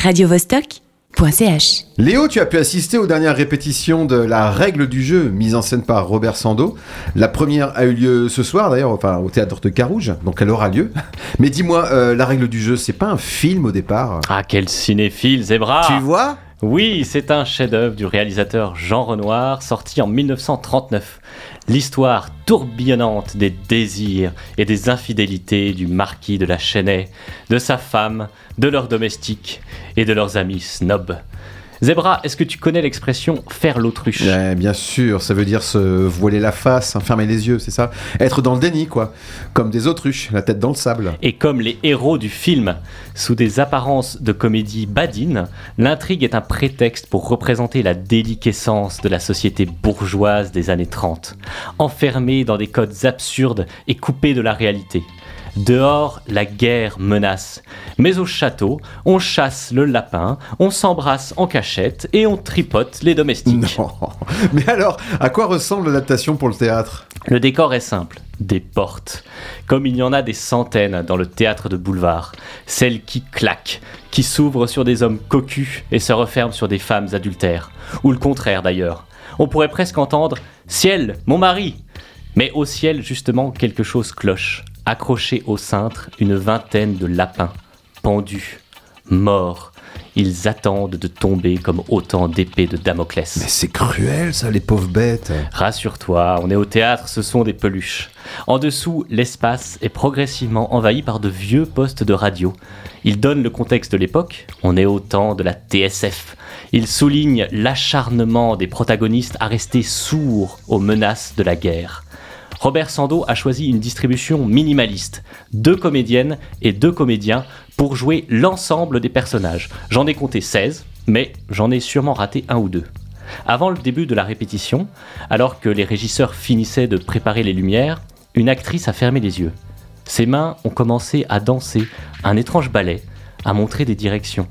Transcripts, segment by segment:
radiovostok.ch. Léo, tu as pu assister aux dernières répétitions de La règle du jeu, mise en scène par Robert Sando. La première a eu lieu ce soir, d'ailleurs, enfin, au théâtre de Carouge, donc elle aura lieu. Mais dis-moi, euh, La règle du jeu, c'est pas un film au départ? Ah, quel cinéphile, Zebra Tu vois? Oui, c'est un chef-d'œuvre du réalisateur Jean Renoir, sorti en 1939. L'histoire tourbillonnante des désirs et des infidélités du marquis de la Chênaie, de sa femme, de leurs domestiques et de leurs amis snobs. Zebra, est-ce que tu connais l'expression faire l'autruche? Ouais, Bien sûr, ça veut dire se voiler la face, hein, fermer les yeux, c'est ça? Être dans le déni, quoi. Comme des autruches, la tête dans le sable. Et comme les héros du film, sous des apparences de comédie badine, l'intrigue est un prétexte pour représenter la déliquescence de la société bourgeoise des années 30, enfermée dans des codes absurdes et coupée de la réalité. Dehors, la guerre menace. Mais au château, on chasse le lapin, on s'embrasse en cachette et on tripote les domestiques. Non. Mais alors, à quoi ressemble l'adaptation pour le théâtre? Le décor est simple, des portes. Comme il y en a des centaines dans le théâtre de boulevard. Celles qui claquent, qui s'ouvrent sur des hommes cocus et se referment sur des femmes adultères. Ou le contraire d'ailleurs. On pourrait presque entendre Ciel, mon mari Mais au ciel, justement, quelque chose cloche. Accrochés au cintre, une vingtaine de lapins, pendus, morts. Ils attendent de tomber comme autant d'épées de Damoclès. Mais c'est cruel, ça, les pauvres bêtes. Rassure-toi, on est au théâtre, ce sont des peluches. En dessous, l'espace est progressivement envahi par de vieux postes de radio. Il donne le contexte de l'époque, on est au temps de la TSF. Il souligne l'acharnement des protagonistes à rester sourds aux menaces de la guerre. Robert Sando a choisi une distribution minimaliste, deux comédiennes et deux comédiens pour jouer l'ensemble des personnages. J'en ai compté 16, mais j'en ai sûrement raté un ou deux. Avant le début de la répétition, alors que les régisseurs finissaient de préparer les lumières, une actrice a fermé les yeux. Ses mains ont commencé à danser un étrange ballet, à montrer des directions.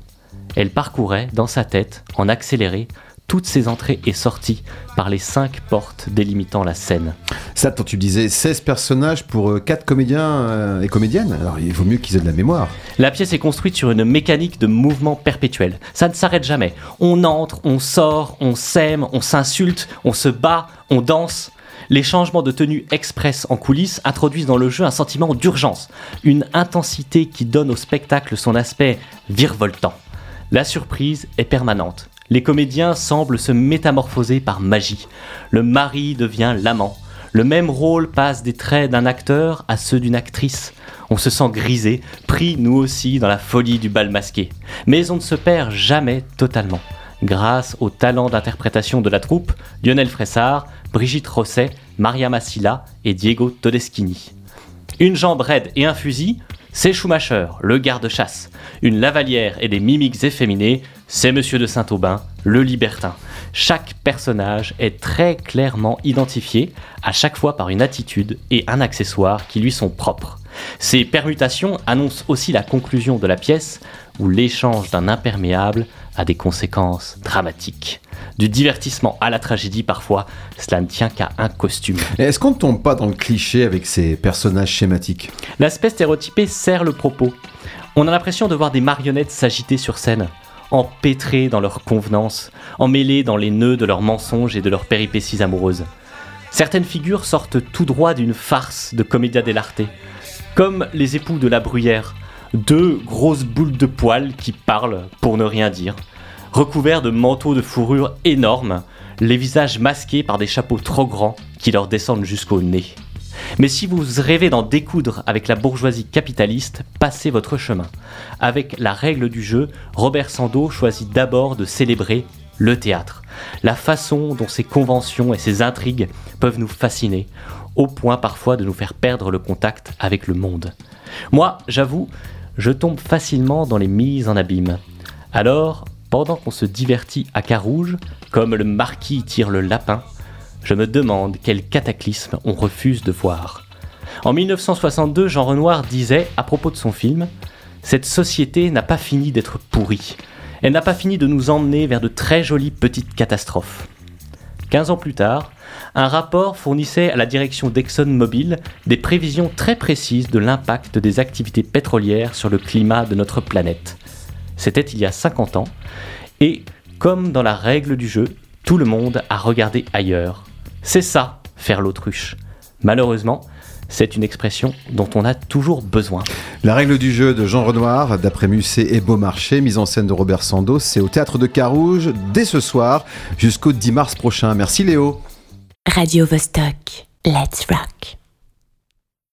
Elle parcourait, dans sa tête, en accéléré, toutes ses entrées et sorties par les cinq portes délimitant la scène. Ça, quand tu disais 16 personnages pour 4 comédiens euh, et comédiennes, alors il vaut mieux qu'ils aient de la mémoire. La pièce est construite sur une mécanique de mouvement perpétuel. Ça ne s'arrête jamais. On entre, on sort, on s'aime, on s'insulte, on se bat, on danse. Les changements de tenue express en coulisses introduisent dans le jeu un sentiment d'urgence, une intensité qui donne au spectacle son aspect virevoltant. La surprise est permanente. Les comédiens semblent se métamorphoser par magie. Le mari devient l'amant. Le même rôle passe des traits d'un acteur à ceux d'une actrice. On se sent grisé, pris nous aussi dans la folie du bal masqué. Mais on ne se perd jamais totalement. Grâce au talent d'interprétation de la troupe, Lionel Fressard, Brigitte Rosset, Maria Massila et Diego Todeschini. Une jambe raide et un fusil, c'est Schumacher, le garde-chasse. Une lavalière et des mimiques efféminées, c'est Monsieur de Saint-Aubin, le libertin. Chaque personnage est très clairement identifié, à chaque fois par une attitude et un accessoire qui lui sont propres. Ces permutations annoncent aussi la conclusion de la pièce, où l'échange d'un imperméable a des conséquences dramatiques. Du divertissement à la tragédie parfois, cela ne tient qu'à un costume. Est-ce qu'on ne tombe pas dans le cliché avec ces personnages schématiques? L'aspect stéréotypé sert le propos. On a l'impression de voir des marionnettes s'agiter sur scène, empêtrées dans leurs convenances, emmêlées dans les nœuds de leurs mensonges et de leurs péripéties amoureuses. Certaines figures sortent tout droit d'une farce de commedia dell'arte, comme les époux de la bruyère, deux grosses boules de poils qui parlent pour ne rien dire, recouverts de manteaux de fourrure énormes, les visages masqués par des chapeaux trop grands qui leur descendent jusqu'au nez. Mais si vous rêvez d'en découdre avec la bourgeoisie capitaliste, passez votre chemin. Avec la règle du jeu, Robert Sando choisit d'abord de célébrer le théâtre, la façon dont ses conventions et ses intrigues peuvent nous fasciner, au point parfois de nous faire perdre le contact avec le monde. Moi, j'avoue, je tombe facilement dans les mises en abîme. Alors, pendant qu'on se divertit à Carouge, comme le marquis tire le lapin, je me demande quel cataclysme on refuse de voir. En 1962, Jean Renoir disait à propos de son film Cette société n'a pas fini d'être pourrie. Elle n'a pas fini de nous emmener vers de très jolies petites catastrophes. 15 ans plus tard, un rapport fournissait à la direction d'ExxonMobil des prévisions très précises de l'impact des activités pétrolières sur le climat de notre planète. C'était il y a 50 ans. Et comme dans la règle du jeu, tout le monde a regardé ailleurs. C'est ça, faire l'autruche. Malheureusement, c'est une expression dont on a toujours besoin. La règle du jeu de Jean Renoir, d'après Musset et Beaumarchais, mise en scène de Robert Sando, c'est au théâtre de Carouge dès ce soir jusqu'au 10 mars prochain. Merci Léo. Radio Vostok, let's rock.